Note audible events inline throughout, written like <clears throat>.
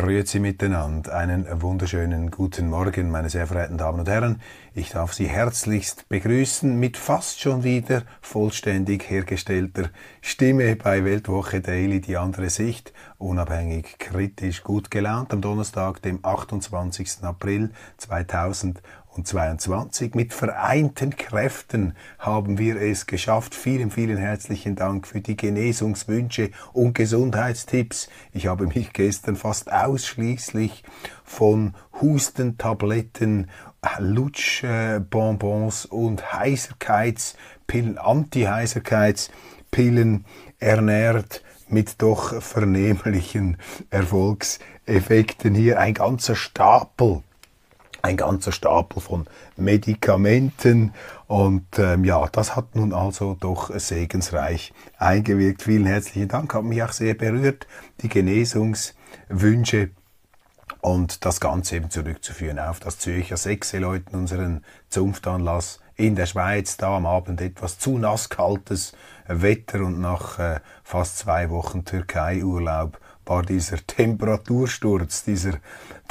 Grüezi miteinander. Einen wunderschönen guten Morgen, meine sehr verehrten Damen und Herren. Ich darf Sie herzlichst begrüßen mit fast schon wieder vollständig hergestellter Stimme bei Weltwoche Daily, die andere Sicht, unabhängig, kritisch, gut gelaunt am Donnerstag, dem 28. April 2000 und 22. Mit vereinten Kräften haben wir es geschafft. Vielen, vielen herzlichen Dank für die Genesungswünsche und Gesundheitstipps. Ich habe mich gestern fast ausschließlich von Hustentabletten, Lutschbonbons und Heiserkeitspillen, Anti-Heiserkeitspillen ernährt mit doch vernehmlichen Erfolgseffekten. Hier ein ganzer Stapel ein ganzer Stapel von Medikamenten. Und ähm, ja, das hat nun also doch segensreich eingewirkt. Vielen herzlichen Dank, hat mich auch sehr berührt, die Genesungswünsche und das Ganze eben zurückzuführen auf das Zürcher Sechseleuten, unseren Zunftanlass in der Schweiz, da am Abend etwas zu nasskaltes Wetter und nach äh, fast zwei Wochen Türkei-Urlaub war dieser Temperatursturz, dieser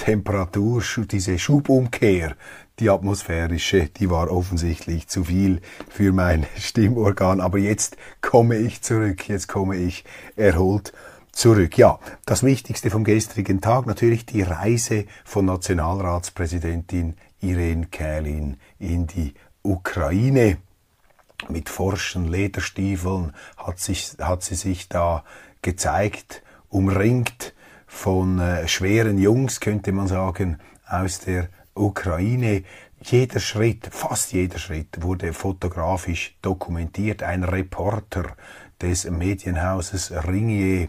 Temperatur, diese Schubumkehr, die atmosphärische, die war offensichtlich zu viel für mein <laughs> Stimmorgan. Aber jetzt komme ich zurück, jetzt komme ich erholt zurück. Ja, das Wichtigste vom gestrigen Tag natürlich die Reise von Nationalratspräsidentin Irene Kählin in die Ukraine. Mit forschen Lederstiefeln hat, sich, hat sie sich da gezeigt umringt von äh, schweren Jungs, könnte man sagen, aus der Ukraine. Jeder Schritt, fast jeder Schritt wurde fotografisch dokumentiert. Ein Reporter des Medienhauses Ringier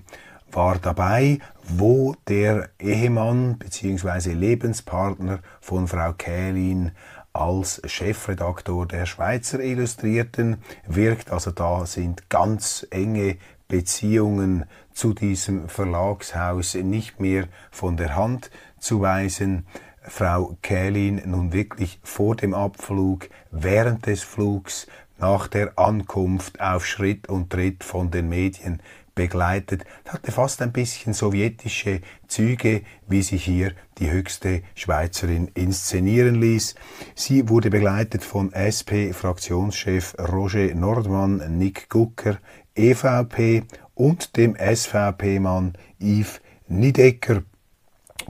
war dabei, wo der Ehemann bzw. Lebenspartner von Frau Kählin als Chefredaktor der Schweizer Illustrierten wirkt. Also da sind ganz enge Beziehungen zu diesem Verlagshaus nicht mehr von der Hand zu weisen. Frau Kählin nun wirklich vor dem Abflug, während des Flugs, nach der Ankunft auf Schritt und Tritt von den Medien begleitet, hatte fast ein bisschen sowjetische Züge, wie sich hier die höchste Schweizerin inszenieren ließ. Sie wurde begleitet von SP-Fraktionschef Roger Nordmann, Nick Gucker, EVP und dem SVP-Mann Yves Niedecker,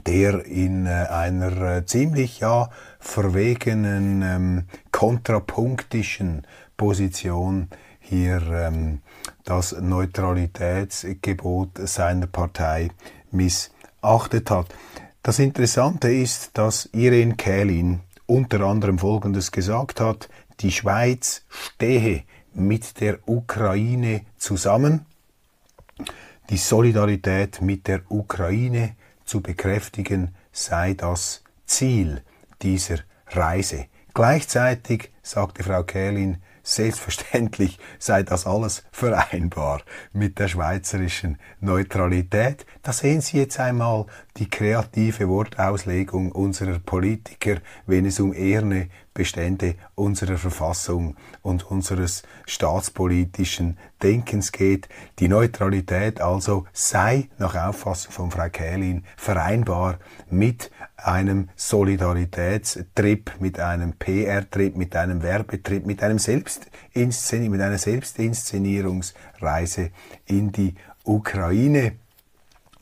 der in äh, einer äh, ziemlich ja verwegenen ähm, kontrapunktischen Position hier ähm, das Neutralitätsgebot seiner Partei missachtet hat. Das Interessante ist, dass Irene Kählin unter anderem Folgendes gesagt hat, die Schweiz stehe mit der Ukraine zusammen, die Solidarität mit der Ukraine zu bekräftigen sei das Ziel dieser Reise. Gleichzeitig, sagte Frau Kählin, Selbstverständlich sei das alles vereinbar mit der schweizerischen Neutralität. Da sehen Sie jetzt einmal die kreative Wortauslegung unserer Politiker, wenn es um eherne Bestände unserer Verfassung und unseres staatspolitischen Denkens geht. Die Neutralität also sei nach Auffassung von Frau Kählin vereinbar mit einem Solidaritätstrip, mit einem PR-Trip, mit einem Werbetrip, mit einem Selbstinszen mit einer Selbstinszenierungsreise in die Ukraine.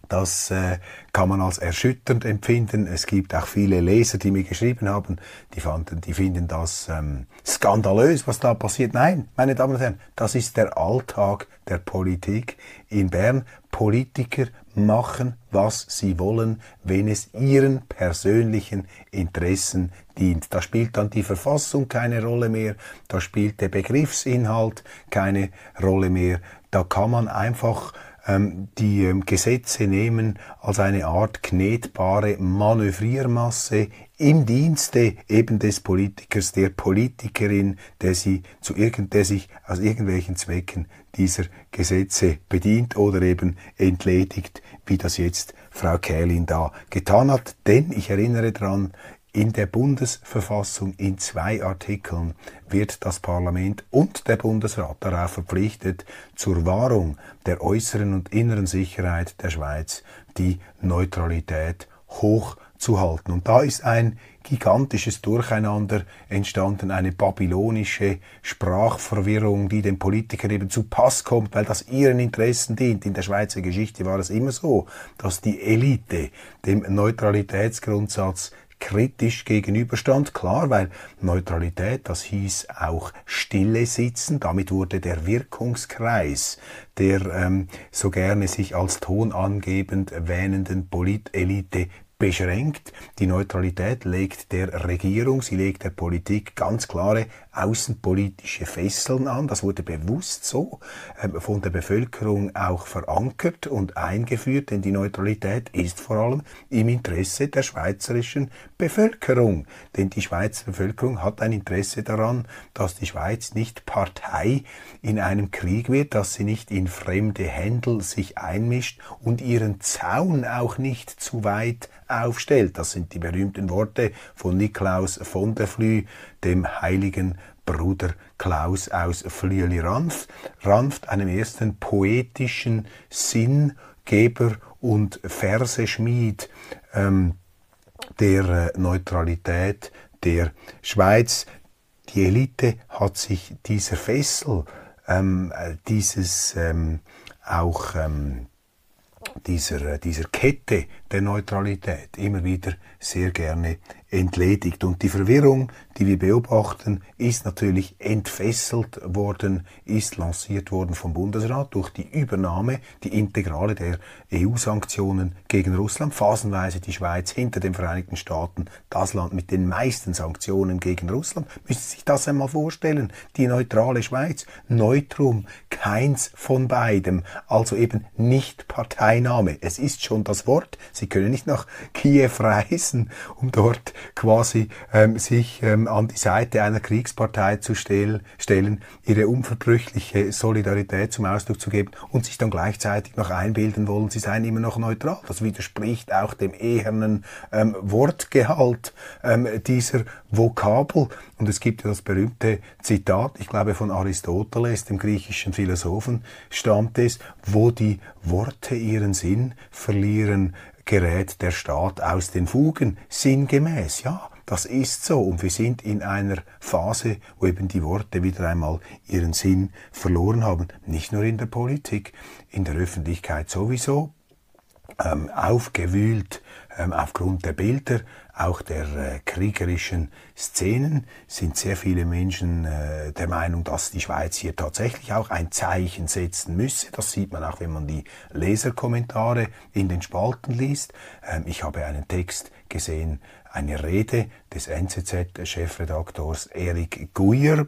Das äh, kann man als erschütternd empfinden. Es gibt auch viele Leser, die mir geschrieben haben, die, fanden, die finden das ähm, skandalös, was da passiert. Nein, meine Damen und Herren, das ist der Alltag der Politik in Bern. Politiker machen, was sie wollen, wenn es ihren persönlichen Interessen dient. Da spielt dann die Verfassung keine Rolle mehr, da spielt der Begriffsinhalt keine Rolle mehr. Da kann man einfach die ähm, Gesetze nehmen als eine Art knetbare Manövriermasse im Dienste eben des Politikers, der Politikerin, der, sie zu irgend, der sich aus irgendwelchen Zwecken dieser Gesetze bedient oder eben entledigt, wie das jetzt Frau Kählin da getan hat. Denn ich erinnere daran, in der Bundesverfassung in zwei Artikeln wird das Parlament und der Bundesrat darauf verpflichtet, zur Wahrung der äußeren und inneren Sicherheit der Schweiz die Neutralität hochzuhalten. Und da ist ein gigantisches Durcheinander entstanden, eine babylonische Sprachverwirrung, die den Politikern eben zu Pass kommt, weil das ihren Interessen dient. In der Schweizer Geschichte war es immer so, dass die Elite dem Neutralitätsgrundsatz kritisch gegenüberstand. Klar, weil Neutralität, das hieß auch Stille sitzen. Damit wurde der Wirkungskreis der ähm, so gerne sich als tonangebend wähnenden Politelite beschränkt. Die Neutralität legt der Regierung, sie legt der Politik ganz klare außenpolitische Fesseln an. Das wurde bewusst so ähm, von der Bevölkerung auch verankert und eingeführt, denn die Neutralität ist vor allem im Interesse der schweizerischen Bevölkerung. Denn die Schweizer Bevölkerung hat ein Interesse daran, dass die Schweiz nicht Partei in einem Krieg wird, dass sie nicht in fremde Händel sich einmischt und ihren Zaun auch nicht zu weit aufstellt. Das sind die berühmten Worte von Niklaus von der Flü, dem heiligen Bruder Klaus aus Flüeli-Ranft, Ranft, einem ersten poetischen Sinngeber und Verseschmied ähm, der äh, Neutralität der Schweiz. Die Elite hat sich dieser Fessel, ähm, äh, dieses ähm, auch ähm, dieser, äh, dieser Kette der Neutralität immer wieder sehr gerne entledigt. Und die Verwirrung, die wir beobachten, ist natürlich entfesselt worden, ist lanciert worden vom Bundesrat durch die Übernahme, die Integrale der EU-Sanktionen gegen Russland, phasenweise die Schweiz hinter den Vereinigten Staaten, das Land mit den meisten Sanktionen gegen Russland. Müssen Sie sich das einmal vorstellen? Die neutrale Schweiz, Neutrum, keins von beidem, also eben nicht Parteinahme. Es ist schon das Wort. Sie können nicht nach Kiew reisen, um dort quasi ähm, sich ähm, an die Seite einer Kriegspartei zu stell, stellen, ihre unverbrüchliche Solidarität zum Ausdruck zu geben und sich dann gleichzeitig noch einbilden wollen, sie seien immer noch neutral. Das widerspricht auch dem ehernen ähm, Wortgehalt ähm, dieser Vokabel. Und es gibt ja das berühmte Zitat, ich glaube von Aristoteles, dem griechischen Philosophen, stammt es, wo die Worte ihren Sinn verlieren, gerät der Staat aus den Fugen, sinngemäß, ja. Das ist so und wir sind in einer Phase, wo eben die Worte wieder einmal ihren Sinn verloren haben. Nicht nur in der Politik, in der Öffentlichkeit sowieso, ähm, aufgewühlt ähm, aufgrund der Bilder, auch der äh, kriegerischen Szenen, sind sehr viele Menschen äh, der Meinung, dass die Schweiz hier tatsächlich auch ein Zeichen setzen müsse. Das sieht man auch, wenn man die Leserkommentare in den Spalten liest. Ähm, ich habe einen Text gesehen, eine Rede des NZZ-Chefredaktors Erik Guyer,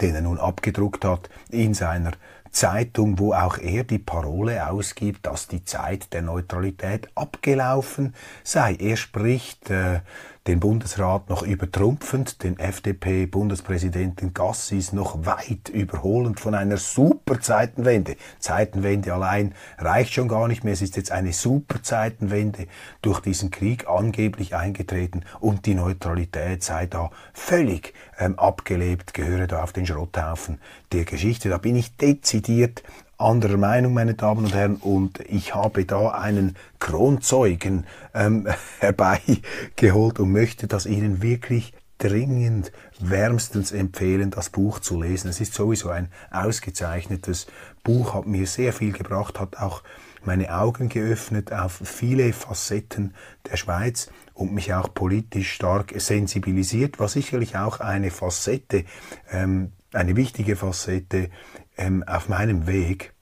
den er nun abgedruckt hat in seiner Zeitung, wo auch er die Parole ausgibt, dass die Zeit der Neutralität abgelaufen sei. Er spricht äh, den Bundesrat noch übertrumpfend, den FDP-Bundespräsidenten Gassis noch weit überholend von einer super Zeitenwende. Zeitenwende allein reicht schon gar nicht mehr. Es ist jetzt eine super Zeitenwende durch diesen Krieg angeblich eingetreten und die Neutralität sei da völlig ähm, abgelebt, gehöre da auf den Schrotthaufen der Geschichte. Da bin ich dezidiert anderer Meinung, meine Damen und Herren, und ich habe da einen Kronzeugen ähm, <laughs> herbeigeholt und möchte das Ihnen wirklich dringend wärmstens empfehlen, das Buch zu lesen. Es ist sowieso ein ausgezeichnetes Buch, hat mir sehr viel gebracht, hat auch meine Augen geöffnet auf viele Facetten der Schweiz und mich auch politisch stark sensibilisiert, war sicherlich auch eine Facette, ähm, eine wichtige Facette ähm, auf meinem Weg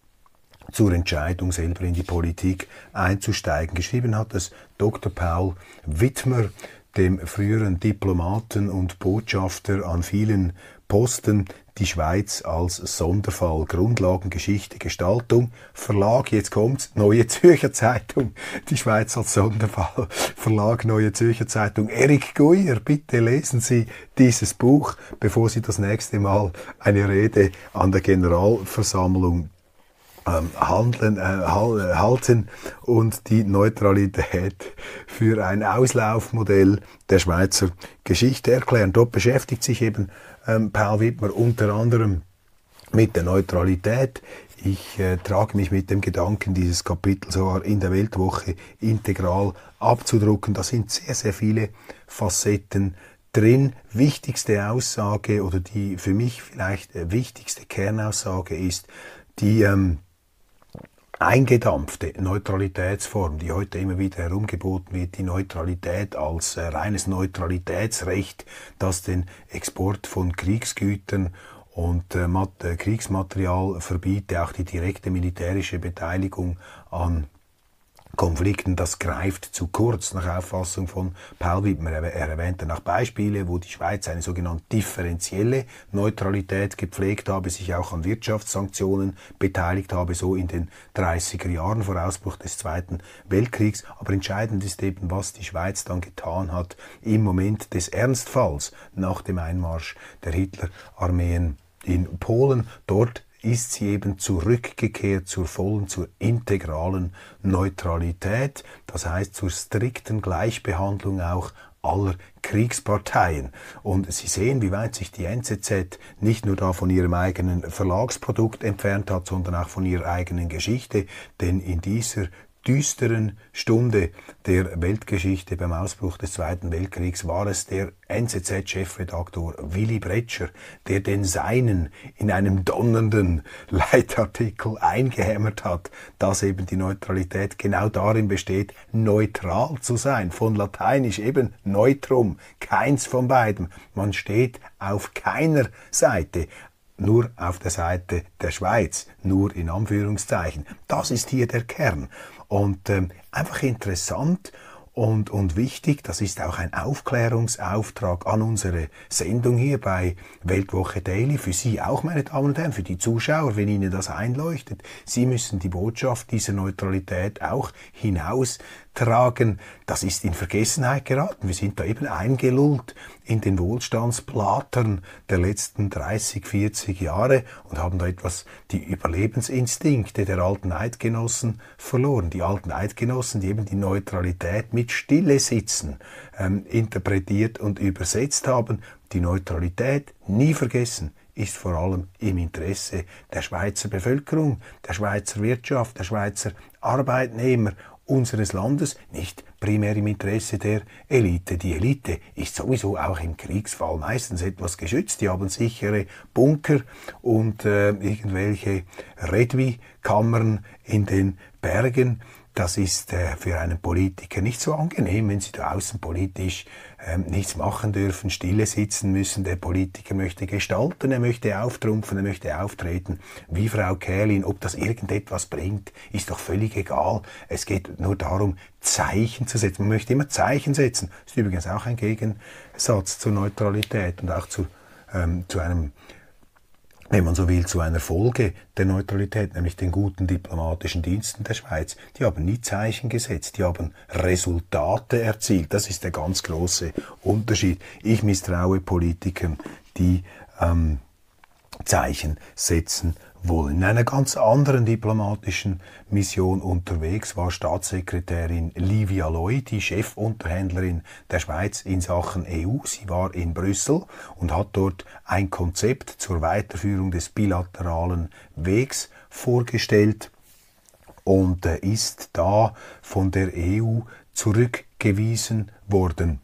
zur Entscheidung, selber in die Politik einzusteigen. Geschrieben hat es Dr. Paul Wittmer, dem früheren Diplomaten und Botschafter an vielen Posten, die Schweiz als Sonderfall. Grundlagengeschichte, Gestaltung, Verlag, jetzt kommt's, Neue Zürcher Zeitung, die Schweiz als Sonderfall, Verlag Neue Zürcher Zeitung. Erik Guyer, bitte lesen Sie dieses Buch, bevor Sie das nächste Mal eine Rede an der Generalversammlung ähm, handeln, äh, äh, halten und die Neutralität für ein Auslaufmodell der Schweizer Geschichte erklären. Dort beschäftigt sich eben ähm, Paul Wittmer unter anderem mit der Neutralität. Ich äh, trage mich mit dem Gedanken, dieses Kapitel sogar in der Weltwoche integral abzudrucken. Da sind sehr, sehr viele Facetten drin. Wichtigste Aussage oder die für mich vielleicht äh, wichtigste Kernaussage ist, die ähm, eingedampfte Neutralitätsform, die heute immer wieder herumgeboten wird, die Neutralität als äh, reines Neutralitätsrecht, das den Export von Kriegsgütern und äh, äh Kriegsmaterial verbiete, auch die direkte militärische Beteiligung an Konflikten, das greift zu kurz nach Auffassung von Paul Wittmer. Er erwähnte nach Beispiele, wo die Schweiz eine sogenannte differenzielle Neutralität gepflegt habe, sich auch an Wirtschaftssanktionen beteiligt habe, so in den 30er Jahren vor Ausbruch des Zweiten Weltkriegs. Aber entscheidend ist eben, was die Schweiz dann getan hat im Moment des Ernstfalls nach dem Einmarsch der Hitlerarmeen in Polen. Dort ist sie eben zurückgekehrt zur vollen, zur integralen Neutralität, das heißt zur strikten Gleichbehandlung auch aller Kriegsparteien. Und Sie sehen, wie weit sich die NZZ nicht nur da von ihrem eigenen Verlagsprodukt entfernt hat, sondern auch von ihrer eigenen Geschichte, denn in dieser düsteren Stunde der Weltgeschichte beim Ausbruch des Zweiten Weltkriegs war es der NZZ-Chefredaktor Willy Bretscher, der den Seinen in einem donnernden <laughs> Leitartikel eingehämmert hat, dass eben die Neutralität genau darin besteht, neutral zu sein, von lateinisch eben neutrum, keins von beiden. Man steht auf keiner Seite, nur auf der Seite der Schweiz, nur in Anführungszeichen. Das ist hier der Kern. Und ähm, einfach interessant und, und wichtig, das ist auch ein Aufklärungsauftrag an unsere Sendung hier bei Weltwoche Daily, für Sie auch, meine Damen und Herren, für die Zuschauer, wenn Ihnen das einleuchtet. Sie müssen die Botschaft dieser Neutralität auch hinaus tragen, das ist in Vergessenheit geraten. Wir sind da eben eingelullt in den Wohlstandsplatern der letzten 30, 40 Jahre und haben da etwas die Überlebensinstinkte der alten Eidgenossen verloren. Die alten Eidgenossen, die eben die Neutralität mit Stille sitzen ähm, interpretiert und übersetzt haben. Die Neutralität nie vergessen ist vor allem im Interesse der Schweizer Bevölkerung, der Schweizer Wirtschaft, der Schweizer Arbeitnehmer unseres Landes, nicht primär im Interesse der Elite. Die Elite ist sowieso auch im Kriegsfall meistens etwas geschützt. Die haben sichere Bunker und äh, irgendwelche Redwi-Kammern in den Bergen. Das ist äh, für einen Politiker nicht so angenehm, wenn Sie da außenpolitisch ähm, nichts machen dürfen, stille sitzen müssen. Der Politiker möchte gestalten, er möchte auftrumpfen, er möchte auftreten. Wie Frau Kählin, ob das irgendetwas bringt, ist doch völlig egal. Es geht nur darum, Zeichen zu setzen. Man möchte immer Zeichen setzen. Das ist übrigens auch ein Gegensatz zur Neutralität und auch zu, ähm, zu einem wenn man so will, zu einer Folge der Neutralität, nämlich den guten diplomatischen Diensten der Schweiz. Die haben nie Zeichen gesetzt, die haben Resultate erzielt. Das ist der ganz große Unterschied. Ich misstraue Politikern, die ähm, Zeichen setzen wollen. In einer ganz anderen diplomatischen Mission unterwegs war Staatssekretärin Livia Loy, die Chefunterhändlerin der Schweiz in Sachen EU. Sie war in Brüssel und hat dort ein Konzept zur Weiterführung des bilateralen Wegs vorgestellt und äh, ist da von der EU zurückgewiesen worden.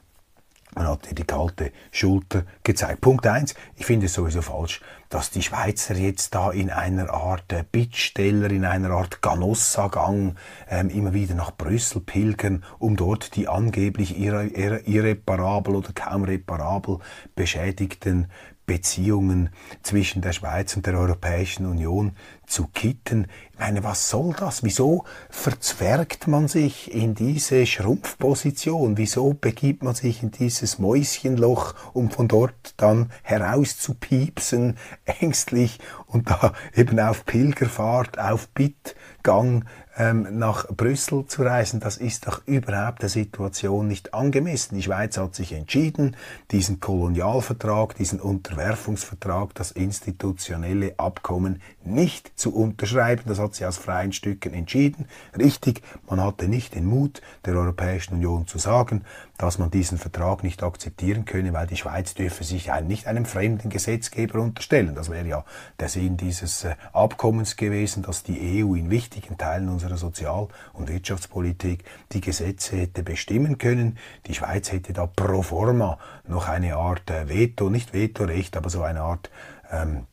Man hat ihr die kalte Schulter gezeigt. Punkt eins: Ich finde es sowieso falsch, dass die Schweizer jetzt da in einer Art äh, Bittsteller, in einer Art Ganossa-Gang ähm, immer wieder nach Brüssel pilgern, um dort die angeblich irre, irre, irreparabel oder kaum reparabel beschädigten Beziehungen zwischen der Schweiz und der Europäischen Union zu kitten. Ich meine, was soll das? Wieso verzwergt man sich in diese Schrumpfposition? Wieso begibt man sich in dieses Mäuschenloch, um von dort dann herauszupiepsen, ängstlich und da eben auf Pilgerfahrt, auf Bittgang ähm, nach Brüssel zu reisen, das ist doch überhaupt der Situation nicht angemessen. Die Schweiz hat sich entschieden, diesen Kolonialvertrag, diesen Unterwerfungsvertrag, das institutionelle Abkommen nicht zu unterschreiben. Das hat sie aus freien Stücken entschieden. Richtig, man hatte nicht den Mut der Europäischen Union zu sagen, dass man diesen Vertrag nicht akzeptieren könne, weil die Schweiz dürfe sich nicht einem fremden Gesetzgeber unterstellen. Das wäre ja der Sinn dieses äh, Abkommens gewesen, dass die EU in wichtigen Teilen unserer Sozial- und Wirtschaftspolitik die Gesetze hätte bestimmen können. Die Schweiz hätte da pro forma noch eine Art äh, Veto, nicht Vetorecht, aber so eine Art ähm,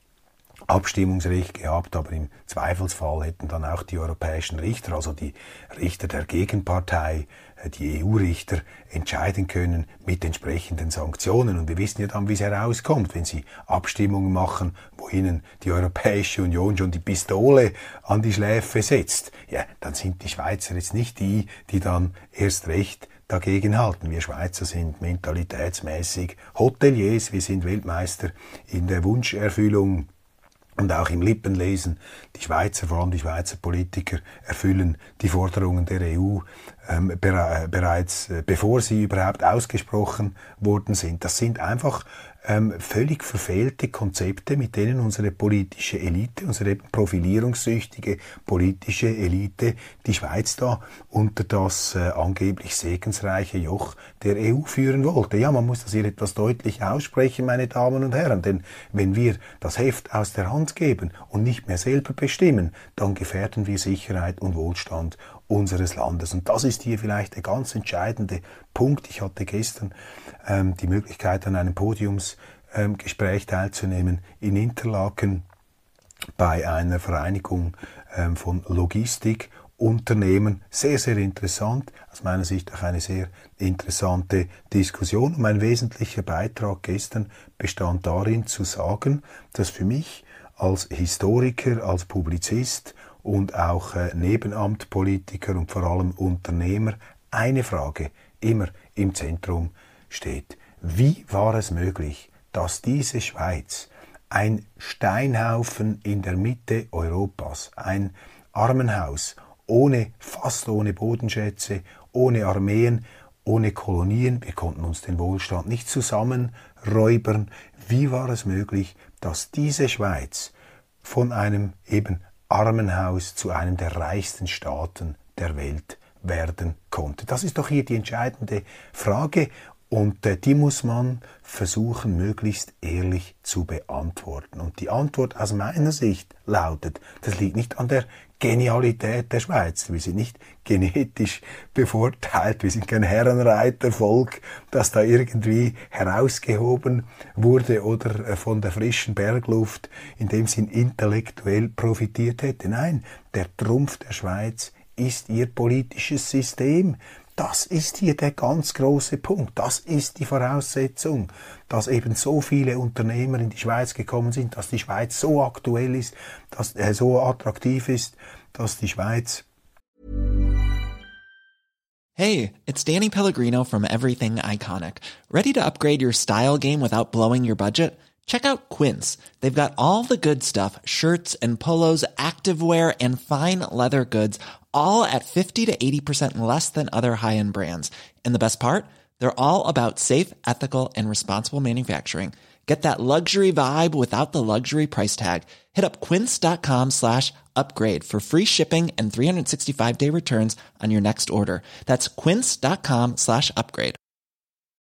Abstimmungsrecht gehabt, aber im Zweifelsfall hätten dann auch die europäischen Richter, also die Richter der Gegenpartei, die EU-Richter entscheiden können mit entsprechenden Sanktionen. Und wir wissen ja dann, wie es herauskommt, wenn sie Abstimmungen machen, wo ihnen die Europäische Union schon die Pistole an die Schläfe setzt. Ja, dann sind die Schweizer jetzt nicht die, die dann erst recht dagegen halten. Wir Schweizer sind mentalitätsmäßig Hoteliers, wir sind Weltmeister in der Wunscherfüllung und auch im Lippenlesen, die Schweizer, vor allem die Schweizer Politiker, erfüllen die Forderungen der EU ähm, bereits, äh, bevor sie überhaupt ausgesprochen worden sind. Das sind einfach ähm, völlig verfehlte Konzepte, mit denen unsere politische Elite, unsere profilierungssüchtige politische Elite die Schweiz da unter das äh, angeblich segensreiche Joch der EU führen wollte. Ja, man muss das hier etwas deutlich aussprechen, meine Damen und Herren, denn wenn wir das Heft aus der Hand geben und nicht mehr selber bestimmen, dann gefährden wir Sicherheit und Wohlstand unseres Landes. Und das ist hier vielleicht der ganz entscheidende Punkt. Ich hatte gestern ähm, die Möglichkeit, an einem Podiumsgespräch ähm, teilzunehmen in Interlaken bei einer Vereinigung ähm, von Logistikunternehmen. Sehr, sehr interessant. Aus meiner Sicht auch eine sehr interessante Diskussion. Und mein wesentlicher Beitrag gestern bestand darin zu sagen, dass für mich als Historiker, als Publizist und auch äh, Nebenamtpolitiker und vor allem Unternehmer eine Frage immer im Zentrum steht. Wie war es möglich, dass diese Schweiz ein Steinhaufen in der Mitte Europas, ein Armenhaus, ohne, fast ohne Bodenschätze, ohne Armeen, ohne Kolonien, wir konnten uns den Wohlstand nicht zusammenräubern. Wie war es möglich, dass diese Schweiz von einem eben Armenhaus zu einem der reichsten Staaten der Welt werden konnte. Das ist doch hier die entscheidende Frage und äh, die muss man versuchen, möglichst ehrlich zu beantworten. Und die Antwort aus meiner Sicht lautet, das liegt nicht an der Genialität der Schweiz. Wir sind nicht genetisch bevorteilt. Wir sind kein Herrenreitervolk, das da irgendwie herausgehoben wurde oder äh, von der frischen Bergluft in dem Sinn intellektuell profitiert hätte. Nein, der Trumpf der Schweiz ist ihr politisches System. Das ist hier der ganz große Punkt. Das ist die Voraussetzung, dass eben so viele Unternehmer in die Schweiz gekommen sind, dass die Schweiz so aktuell ist, dass äh, so attraktiv ist, dass die Schweiz Hey, it's Danny Pellegrino from Everything Iconic. Ready to upgrade your style game without blowing your budget? Check out Quince. They've got all the good stuff, shirts and polos, activewear and fine leather goods all at 50 to 80% less than other high-end brands. And the best part? They're all about safe, ethical, and responsible manufacturing. Get that luxury vibe without the luxury price tag. Hit up quince.com slash upgrade for free shipping and 365-day returns on your next order. That's quince.com slash upgrade.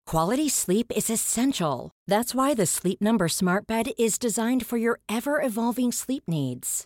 Quality sleep is essential. That's why the Sleep Number smart bed is designed for your ever-evolving sleep needs.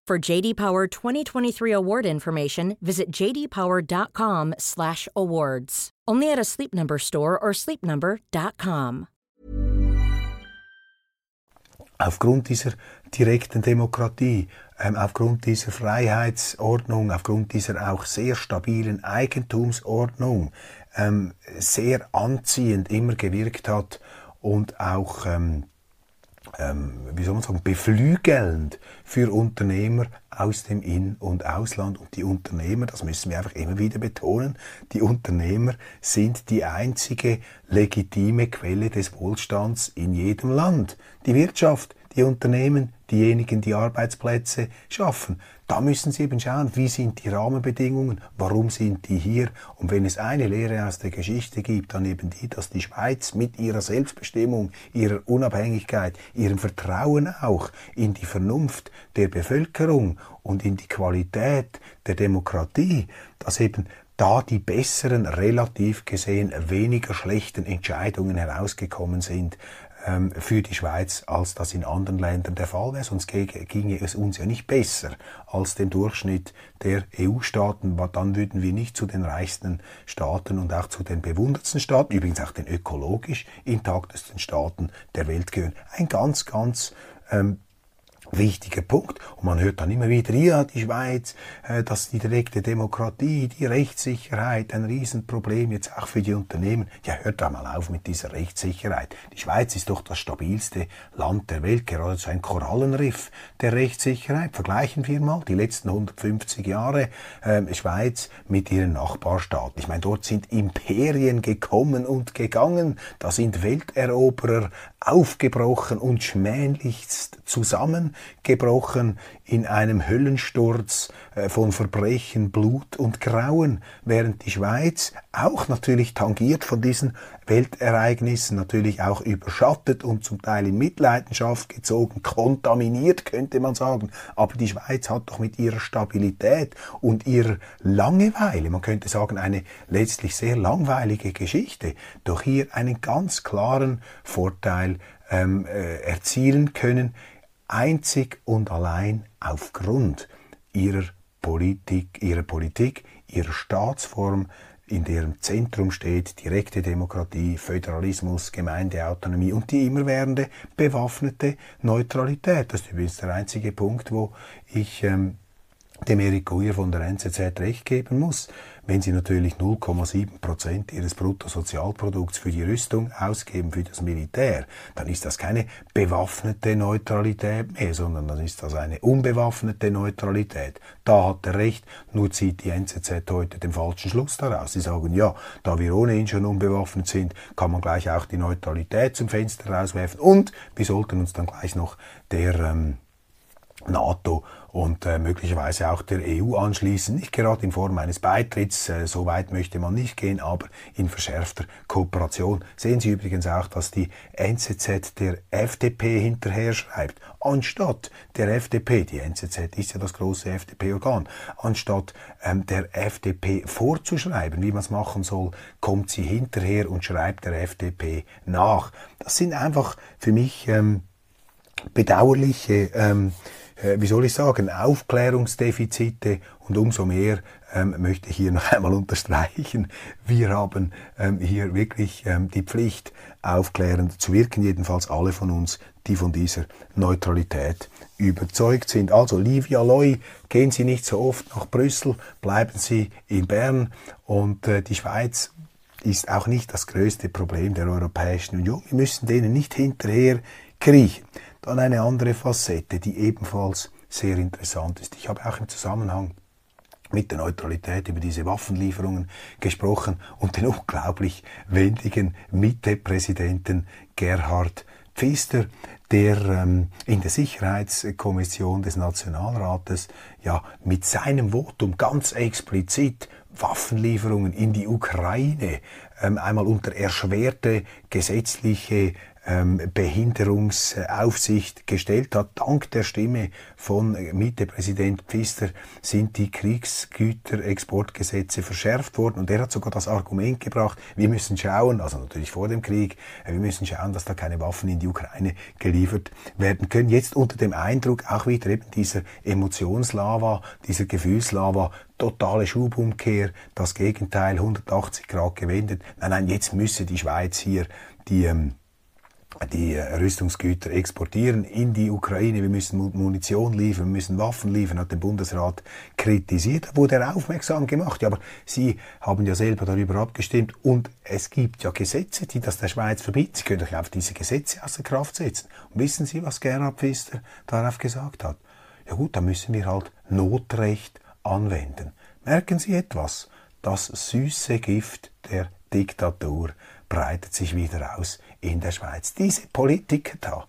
For JD Power 2023 award information, visit jdpower.com/awards. Only at a Sleep Number store or sleepnumber.com. Aufgrund dieser direkten Demokratie, ähm, aufgrund dieser Freiheitsordnung, aufgrund dieser auch sehr stabilen Eigentumsordnung ähm, sehr anziehend immer gewirkt hat und auch ähm, ähm, wie soll man sagen, beflügelnd für Unternehmer aus dem In- und Ausland. Und die Unternehmer, das müssen wir einfach immer wieder betonen, die Unternehmer sind die einzige legitime Quelle des Wohlstands in jedem Land. Die Wirtschaft, die Unternehmen, diejenigen, die Arbeitsplätze schaffen. Da müssen Sie eben schauen, wie sind die Rahmenbedingungen, warum sind die hier. Und wenn es eine Lehre aus der Geschichte gibt, dann eben die, dass die Schweiz mit ihrer Selbstbestimmung, ihrer Unabhängigkeit, ihrem Vertrauen auch in die Vernunft der Bevölkerung und in die Qualität der Demokratie, dass eben da die besseren, relativ gesehen weniger schlechten Entscheidungen herausgekommen sind, für die Schweiz, als das in anderen Ländern der Fall wäre. Sonst ginge es uns ja nicht besser als dem Durchschnitt der EU-Staaten. Dann würden wir nicht zu den reichsten Staaten und auch zu den bewundertsten Staaten, übrigens auch den ökologisch intaktesten Staaten der Welt gehören. Ein ganz, ganz ähm, wichtiger Punkt. Und man hört dann immer wieder, ja, die Schweiz, äh, dass die direkte Demokratie, die Rechtssicherheit ein Riesenproblem jetzt auch für die Unternehmen. Ja, hört da mal auf mit dieser Rechtssicherheit. Die Schweiz ist doch das stabilste Land der Welt, geradezu ein Korallenriff der Rechtssicherheit. Vergleichen wir mal die letzten 150 Jahre äh, Schweiz mit ihren Nachbarstaaten. Ich meine, dort sind Imperien gekommen und gegangen, da sind Welteroberer aufgebrochen und schmählichst zusammengebrochen in einem Höllensturz äh, von Verbrechen, Blut und Grauen, während die Schweiz auch natürlich tangiert von diesen Weltereignissen, natürlich auch überschattet und zum Teil in Mitleidenschaft gezogen, kontaminiert könnte man sagen, aber die Schweiz hat doch mit ihrer Stabilität und ihrer Langeweile, man könnte sagen eine letztlich sehr langweilige Geschichte, doch hier einen ganz klaren Vorteil ähm, äh, erzielen können, einzig und allein aufgrund ihrer Politik, ihrer Politik, ihrer Staatsform, in deren Zentrum steht direkte Demokratie, Föderalismus, Gemeindeautonomie und die immerwährende bewaffnete Neutralität. Das ist übrigens der einzige Punkt, wo ich ähm, dem Erik Guier von der NZZ recht geben muss. Wenn Sie natürlich 0,7 Prozent Ihres Bruttosozialprodukts für die Rüstung ausgeben, für das Militär, dann ist das keine bewaffnete Neutralität mehr, sondern dann ist das eine unbewaffnete Neutralität. Da hat er recht, nur zieht die NZZ heute den falschen Schluss daraus. Sie sagen, ja, da wir ohnehin schon unbewaffnet sind, kann man gleich auch die Neutralität zum Fenster rauswerfen und wir sollten uns dann gleich noch der ähm, NATO und äh, möglicherweise auch der EU anschließen. Nicht gerade in Form eines Beitritts, äh, so weit möchte man nicht gehen, aber in verschärfter Kooperation. Sehen Sie übrigens auch, dass die NZZ der FDP hinterher schreibt, anstatt der FDP, die NZZ ist ja das große FDP-Organ, anstatt ähm, der FDP vorzuschreiben, wie man es machen soll, kommt sie hinterher und schreibt der FDP nach. Das sind einfach für mich ähm, bedauerliche ähm, äh, wie soll ich sagen, Aufklärungsdefizite. Und umso mehr ähm, möchte ich hier noch <laughs> einmal unterstreichen, wir haben ähm, hier wirklich ähm, die Pflicht, aufklärend zu wirken, jedenfalls alle von uns, die von dieser Neutralität überzeugt sind. Also Livia Loy, gehen Sie nicht so oft nach Brüssel, bleiben Sie in Bern. Und äh, die Schweiz ist auch nicht das größte Problem der Europäischen Union. Wir müssen denen nicht hinterher kriechen. Dann eine andere Facette, die ebenfalls sehr interessant ist. Ich habe auch im Zusammenhang mit der Neutralität über diese Waffenlieferungen gesprochen und den unglaublich wendigen Mitte-Präsidenten Gerhard Pfister, der ähm, in der Sicherheitskommission des Nationalrates ja mit seinem Votum ganz explizit Waffenlieferungen in die Ukraine ähm, einmal unter erschwerte gesetzliche Behinderungsaufsicht gestellt hat. Dank der Stimme von Mietepräsident Pfister sind die Kriegsgüterexportgesetze verschärft worden und er hat sogar das Argument gebracht, wir müssen schauen, also natürlich vor dem Krieg, äh, wir müssen schauen, dass da keine Waffen in die Ukraine geliefert werden können. Jetzt unter dem Eindruck auch wieder eben dieser Emotionslava, dieser Gefühlslava, totale Schubumkehr, das Gegenteil 180 Grad gewendet. Nein, nein, jetzt müsse die Schweiz hier die ähm, die äh, Rüstungsgüter exportieren in die Ukraine. Wir müssen Munition liefern, wir müssen Waffen liefern, hat der Bundesrat kritisiert. Da wurde er aufmerksam gemacht. Ja, aber Sie haben ja selber darüber abgestimmt und es gibt ja Gesetze, die das der Schweiz verbieten. Sie können doch auf diese Gesetze außer Kraft setzen. Und wissen Sie, was Gerhard Pfister darauf gesagt hat? Ja gut, da müssen wir halt Notrecht anwenden. Merken Sie etwas? Das süße Gift der Diktatur breitet sich wieder aus in der Schweiz. Diese Politiker da,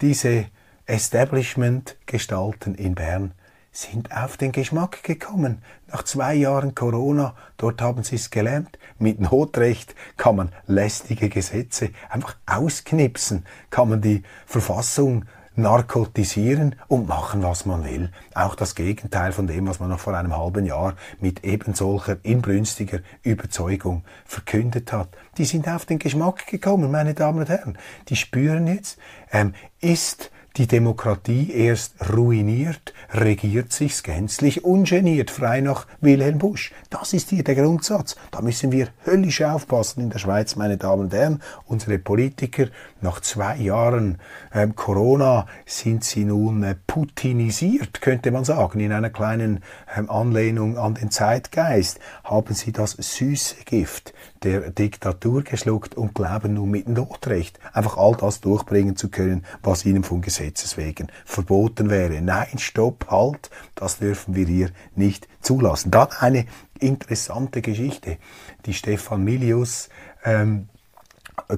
diese Establishment-Gestalten in Bern sind auf den Geschmack gekommen. Nach zwei Jahren Corona, dort haben sie es gelernt. Mit Notrecht kann man lästige Gesetze einfach ausknipsen, kann man die Verfassung narkotisieren und machen, was man will. Auch das Gegenteil von dem, was man noch vor einem halben Jahr mit eben solcher inbrünstiger Überzeugung verkündet hat. Die sind auf den Geschmack gekommen, meine Damen und Herren. Die spüren jetzt, ähm, ist die Demokratie erst ruiniert, regiert sich's gänzlich ungeniert, frei nach Wilhelm Busch. Das ist hier der Grundsatz. Da müssen wir höllisch aufpassen in der Schweiz, meine Damen und Herren. Unsere Politiker, nach zwei Jahren ähm, Corona sind sie nun äh, putinisiert, könnte man sagen, in einer kleinen ähm, Anlehnung an den Zeitgeist. Haben sie das süße Gift der Diktatur geschluckt und glauben nun mit Notrecht einfach all das durchbringen zu können, was ihnen von Gesetzes wegen verboten wäre. Nein, stopp, halt, das dürfen wir hier nicht zulassen. Dann eine interessante Geschichte, die Stefan Milius ähm,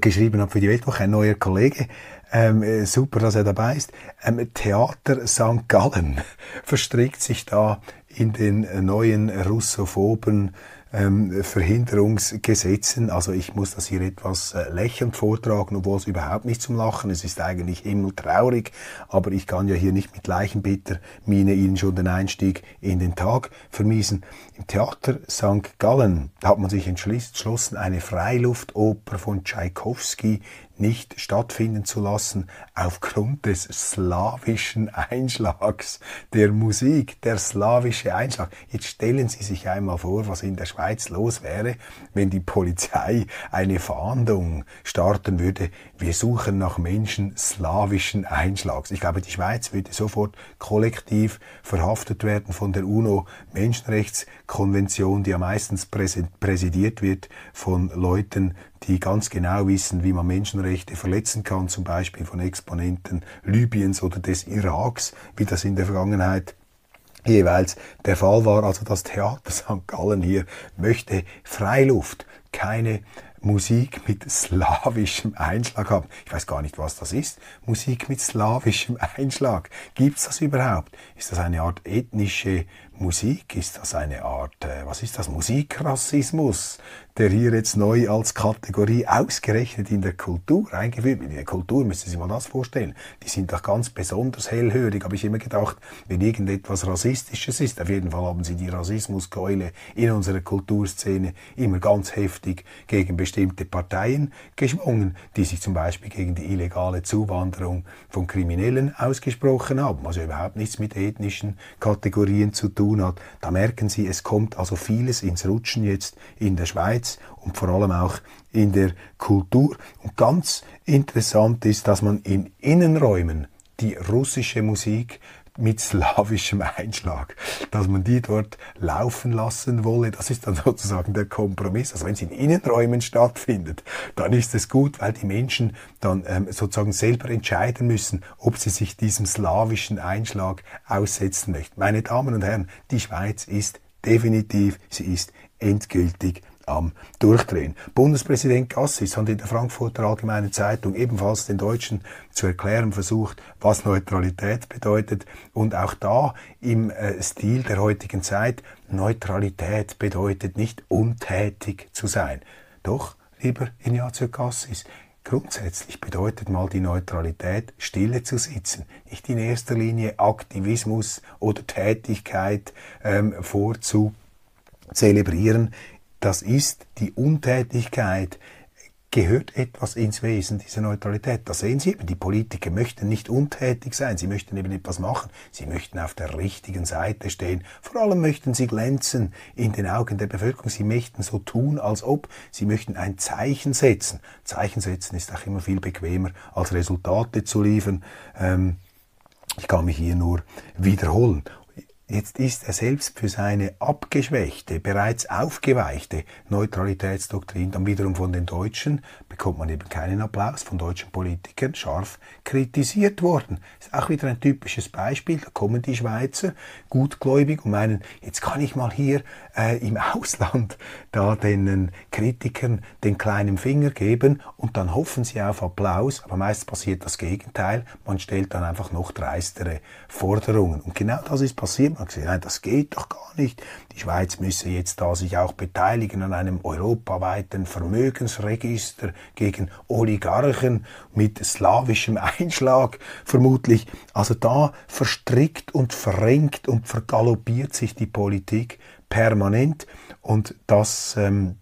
geschrieben hat für die Weltwoche, ein neuer Kollege, ähm, äh, super, dass er dabei ist. Ähm, Theater St. Gallen <laughs> verstrickt sich da in den neuen russophoben ähm, Verhinderungsgesetzen. Also ich muss das hier etwas äh, lächelnd vortragen, obwohl es überhaupt nicht zum Lachen. Es ist eigentlich himmeltraurig, aber ich kann ja hier nicht mit leichenbitter Miene Ihnen schon den Einstieg in den Tag vermiesen. Im Theater St. Gallen hat man sich entschlossen, eine Freiluftoper von Tschaikowski nicht stattfinden zu lassen aufgrund des slawischen Einschlags der Musik, der slawische Einschlag. Jetzt stellen Sie sich einmal vor, was in der Schweiz los wäre, wenn die Polizei eine Fahndung starten würde. Wir suchen nach Menschen slawischen Einschlags. Ich glaube, die Schweiz würde sofort kollektiv verhaftet werden von der UNO Menschenrechtskonvention, die ja meistens präsidiert wird von Leuten, die ganz genau wissen, wie man Menschenrechte verletzen kann, zum Beispiel von Exponenten Libyens oder des Iraks, wie das in der Vergangenheit jeweils der Fall war. Also das Theater <laughs> St. Gallen hier möchte Freiluft, keine Musik mit slawischem Einschlag haben. Ich weiß gar nicht, was das ist. Musik mit slawischem Einschlag. Gibt's das überhaupt? Ist das eine Art ethnische Musik? Ist das eine Art, äh, was ist das? Musikrassismus? der hier jetzt neu als Kategorie ausgerechnet in der Kultur eingeführt wird. In der Kultur müssen Sie sich mal das vorstellen. Die sind doch ganz besonders hellhörig, habe ich immer gedacht, wenn irgendetwas Rassistisches ist. Auf jeden Fall haben Sie die Rassismuskeule in unserer Kulturszene immer ganz heftig gegen bestimmte Parteien geschwungen, die sich zum Beispiel gegen die illegale Zuwanderung von Kriminellen ausgesprochen haben, also überhaupt nichts mit ethnischen Kategorien zu tun hat. Da merken Sie, es kommt also vieles ins Rutschen jetzt in der Schweiz und vor allem auch in der Kultur. Und ganz interessant ist, dass man in Innenräumen die russische Musik mit slawischem Einschlag, dass man die dort laufen lassen wolle. Das ist dann <laughs> sozusagen der Kompromiss. Also wenn es in Innenräumen stattfindet, dann ist es gut, weil die Menschen dann ähm, sozusagen selber entscheiden müssen, ob sie sich diesem slawischen Einschlag aussetzen möchten. Meine Damen und Herren, die Schweiz ist definitiv, sie ist endgültig am Durchdrehen. Bundespräsident Gassis hat in der Frankfurter Allgemeinen Zeitung ebenfalls den Deutschen zu erklären versucht, was Neutralität bedeutet. Und auch da im äh, Stil der heutigen Zeit, Neutralität bedeutet nicht untätig zu sein. Doch, lieber Ignazio Cassis, Grundsätzlich bedeutet mal die Neutralität, stille zu sitzen, nicht in erster Linie Aktivismus oder Tätigkeit ähm, vorzuzelebrieren. Das ist die Untätigkeit, gehört etwas ins Wesen dieser Neutralität. Da sehen Sie eben, die Politiker möchten nicht untätig sein, sie möchten eben etwas machen, sie möchten auf der richtigen Seite stehen. Vor allem möchten sie glänzen in den Augen der Bevölkerung, sie möchten so tun, als ob, sie möchten ein Zeichen setzen. Zeichen setzen ist auch immer viel bequemer, als Resultate zu liefern. Ähm, ich kann mich hier nur wiederholen. Jetzt ist er selbst für seine abgeschwächte, bereits aufgeweichte Neutralitätsdoktrin dann wiederum von den Deutschen, bekommt man eben keinen Applaus, von deutschen Politikern scharf kritisiert worden. Ist auch wieder ein typisches Beispiel, da kommen die Schweizer gutgläubig und meinen, jetzt kann ich mal hier äh, im <laughs> Ausland da den Kritikern den kleinen Finger geben und dann hoffen sie auf Applaus, aber meist passiert das Gegenteil, man stellt dann einfach noch dreistere Forderungen. Und genau das ist passiert hat gesagt, nein, das geht doch gar nicht. Die Schweiz müsse jetzt da sich auch beteiligen an einem europaweiten Vermögensregister gegen Oligarchen mit slawischem Einschlag vermutlich. Also da verstrickt und verrenkt und vergaloppiert sich die Politik permanent und das ähm,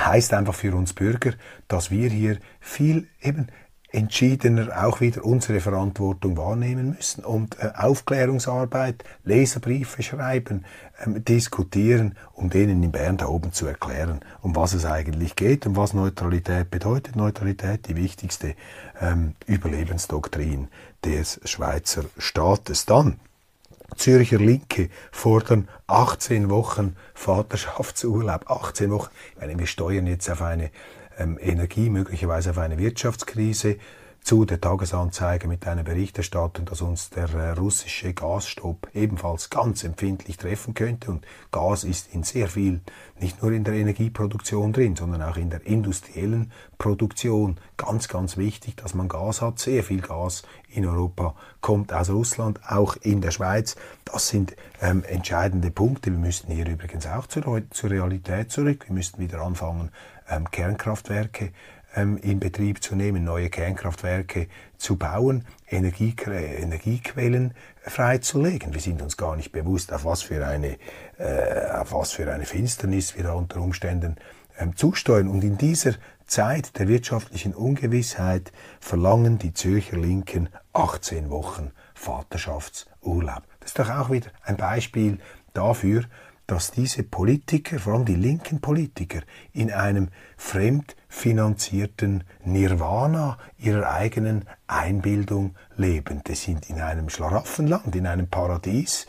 heißt einfach für uns Bürger, dass wir hier viel eben entschiedener auch wieder unsere Verantwortung wahrnehmen müssen und äh, Aufklärungsarbeit, Leserbriefe schreiben, ähm, diskutieren, um denen in Bern da oben zu erklären, um was es eigentlich geht und was Neutralität bedeutet. Neutralität, die wichtigste ähm, Überlebensdoktrin des Schweizer Staates. Dann Zürcher Linke fordern 18 Wochen Vaterschaftsurlaub. 18 Wochen. Ich meine, wir steuern jetzt auf eine ähm, Energie, möglicherweise auf eine Wirtschaftskrise, zu der Tagesanzeige mit einer Berichterstattung, dass uns der äh, russische Gasstopp ebenfalls ganz empfindlich treffen könnte. Und Gas ist in sehr viel, nicht nur in der Energieproduktion drin, sondern auch in der industriellen Produktion ganz, ganz wichtig, dass man Gas hat. Sehr viel Gas in Europa kommt aus Russland, auch in der Schweiz. Das sind ähm, entscheidende Punkte. Wir müssten hier übrigens auch zur, zur Realität zurück. Wir müssten wieder anfangen, ähm, Kernkraftwerke ähm, in Betrieb zu nehmen, neue Kernkraftwerke zu bauen, Energie, Energiequellen freizulegen. Wir sind uns gar nicht bewusst, auf was für eine, äh, auf was für eine Finsternis wir da unter Umständen ähm, zusteuern. Und in dieser Zeit der wirtschaftlichen Ungewissheit verlangen die Zürcher Linken 18 Wochen Vaterschaftsurlaub. Das ist doch auch wieder ein Beispiel dafür, dass diese Politiker, vor allem die linken Politiker, in einem fremdfinanzierten Nirvana ihrer eigenen Einbildung leben. Die sind in einem Schlaraffenland, in einem Paradies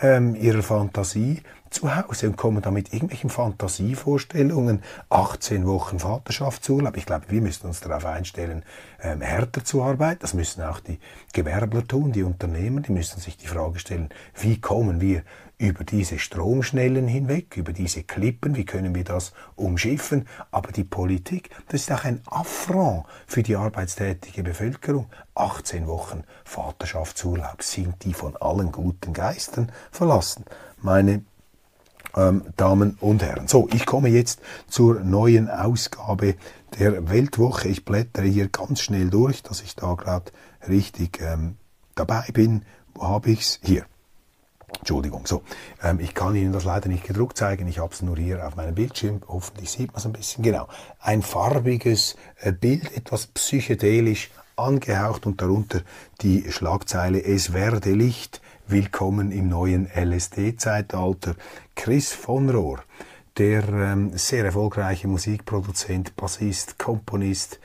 ähm, ihrer Fantasie zu Hause und kommen damit irgendwelchen Fantasievorstellungen. 18 Wochen Vaterschaftsurlaub. Ich glaube, wir müssen uns darauf einstellen, ähm, härter zu arbeiten. Das müssen auch die Gewerbler tun, die Unternehmer. Die müssen sich die Frage stellen, wie kommen wir über diese Stromschnellen hinweg, über diese Klippen, wie können wir das umschiffen. Aber die Politik, das ist auch ein Affront für die arbeitstätige Bevölkerung. 18 Wochen Vaterschaftsurlaub sind die von allen guten Geistern verlassen. Meine ähm, Damen und Herren. So, ich komme jetzt zur neuen Ausgabe der Weltwoche. Ich blättere hier ganz schnell durch, dass ich da gerade richtig ähm, dabei bin. Wo habe ich's? Hier. Entschuldigung, so. Ähm, ich kann Ihnen das leider nicht gedruckt zeigen. Ich habe es nur hier auf meinem Bildschirm. Hoffentlich sieht man es ein bisschen. Genau. Ein farbiges äh, Bild, etwas psychedelisch angehaucht und darunter die Schlagzeile Es werde Licht. Willkommen im neuen LSD-Zeitalter. Chris von Rohr, der ähm, sehr erfolgreiche Musikproduzent, Bassist, Komponist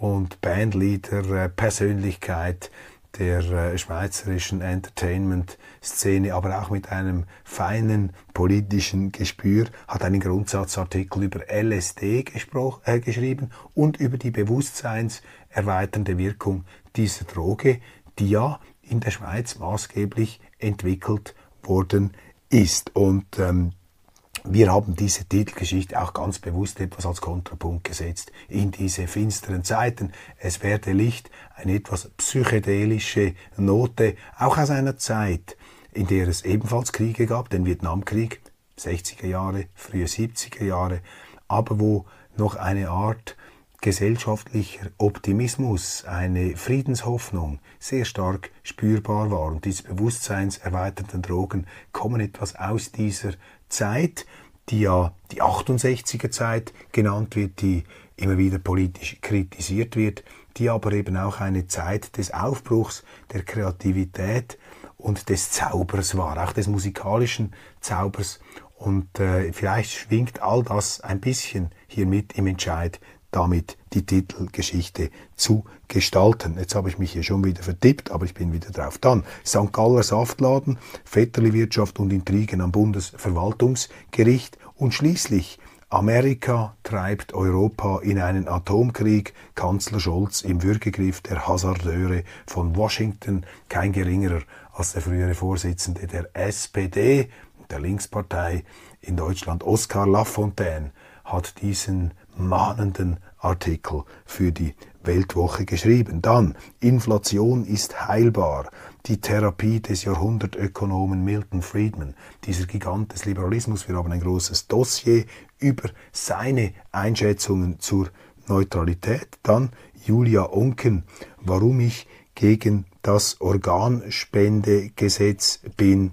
und Bandleader, äh, Persönlichkeit, der äh, schweizerischen Entertainment-Szene, aber auch mit einem feinen politischen Gespür, hat einen Grundsatzartikel über LSD äh, geschrieben und über die bewusstseinserweiternde Wirkung dieser Droge, die ja in der Schweiz maßgeblich entwickelt worden ist. Und ähm, wir haben diese Titelgeschichte auch ganz bewusst etwas als Kontrapunkt gesetzt in diese finsteren Zeiten. Es werde Licht, eine etwas psychedelische Note, auch aus einer Zeit, in der es ebenfalls Kriege gab, den Vietnamkrieg, 60er Jahre, frühe 70er Jahre, aber wo noch eine Art gesellschaftlicher Optimismus, eine Friedenshoffnung sehr stark spürbar war. Und diese bewusstseinserweiternden Drogen kommen etwas aus dieser Zeit, die ja die 68er Zeit genannt wird, die immer wieder politisch kritisiert wird, die aber eben auch eine Zeit des Aufbruchs, der Kreativität und des Zaubers war, auch des musikalischen Zaubers. Und äh, vielleicht schwingt all das ein bisschen hier mit im Entscheid damit die Titelgeschichte zu gestalten. Jetzt habe ich mich hier schon wieder vertippt, aber ich bin wieder drauf. Dann St. Galler Saftladen, Vetterli-Wirtschaft und Intrigen am Bundesverwaltungsgericht und schließlich Amerika treibt Europa in einen Atomkrieg, Kanzler Scholz im Würgegriff der Hasardeure von Washington, kein geringerer als der frühere Vorsitzende der SPD, der Linkspartei in Deutschland, Oskar Lafontaine, hat diesen mahnenden Artikel für die Weltwoche geschrieben. Dann, Inflation ist heilbar. Die Therapie des Jahrhundertökonomen Milton Friedman, dieser Gigant des Liberalismus. Wir haben ein großes Dossier über seine Einschätzungen zur Neutralität. Dann Julia Onken, warum ich gegen das Organspendegesetz bin.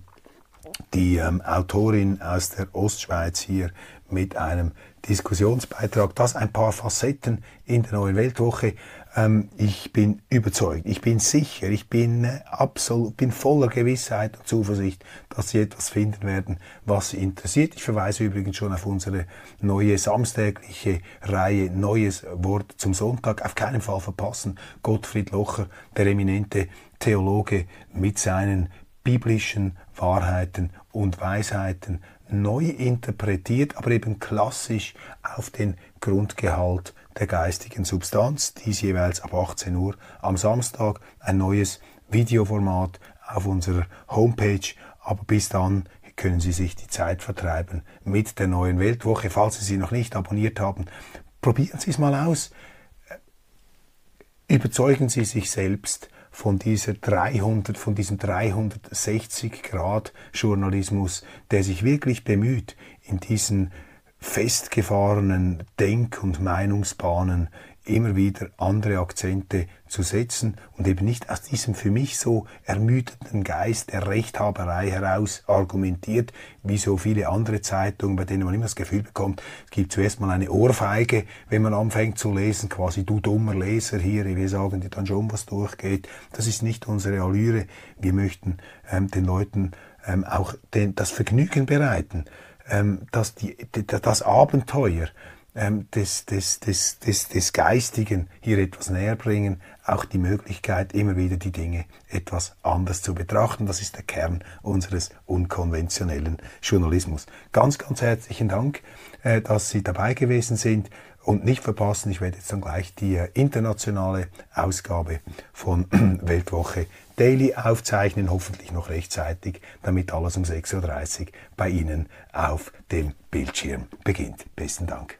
Die ähm, Autorin aus der Ostschweiz hier mit einem Diskussionsbeitrag. Das ein paar Facetten in der neuen Weltwoche. Ähm, ich bin überzeugt, ich bin sicher, ich bin äh, absolut, bin voller Gewissheit und Zuversicht, dass Sie etwas finden werden, was Sie interessiert. Ich verweise übrigens schon auf unsere neue samstägliche Reihe Neues Wort zum Sonntag. Auf keinen Fall verpassen. Gottfried Locher, der eminente Theologe mit seinen biblischen Wahrheiten und Weisheiten neu interpretiert, aber eben klassisch auf den Grundgehalt der geistigen Substanz. Dies jeweils ab 18 Uhr am Samstag ein neues Videoformat auf unserer Homepage. Aber bis dann können Sie sich die Zeit vertreiben mit der neuen Weltwoche. Falls Sie sie noch nicht abonniert haben, probieren Sie es mal aus. Überzeugen Sie sich selbst von dieser 300, von diesem 360 Grad Journalismus, der sich wirklich bemüht, in diesen festgefahrenen Denk- und Meinungsbahnen immer wieder andere Akzente zu setzen und eben nicht aus diesem für mich so ermüdeten Geist der Rechthaberei heraus argumentiert, wie so viele andere Zeitungen, bei denen man immer das Gefühl bekommt, es gibt zuerst mal eine Ohrfeige, wenn man anfängt zu lesen, quasi du dummer Leser hier, wir sagen dir dann schon, was durchgeht. Das ist nicht unsere Allüre. Wir möchten ähm, den Leuten ähm, auch den, das Vergnügen bereiten, ähm, dass die, das Abenteuer, des, des, des, des, des Geistigen hier etwas näher bringen, auch die Möglichkeit, immer wieder die Dinge etwas anders zu betrachten. Das ist der Kern unseres unkonventionellen Journalismus. Ganz, ganz herzlichen Dank, äh, dass Sie dabei gewesen sind und nicht verpassen, ich werde jetzt dann gleich die äh, internationale Ausgabe von <clears throat> Weltwoche Daily aufzeichnen, hoffentlich noch rechtzeitig, damit alles um 6.30 Uhr bei Ihnen auf dem Bildschirm beginnt. Besten Dank.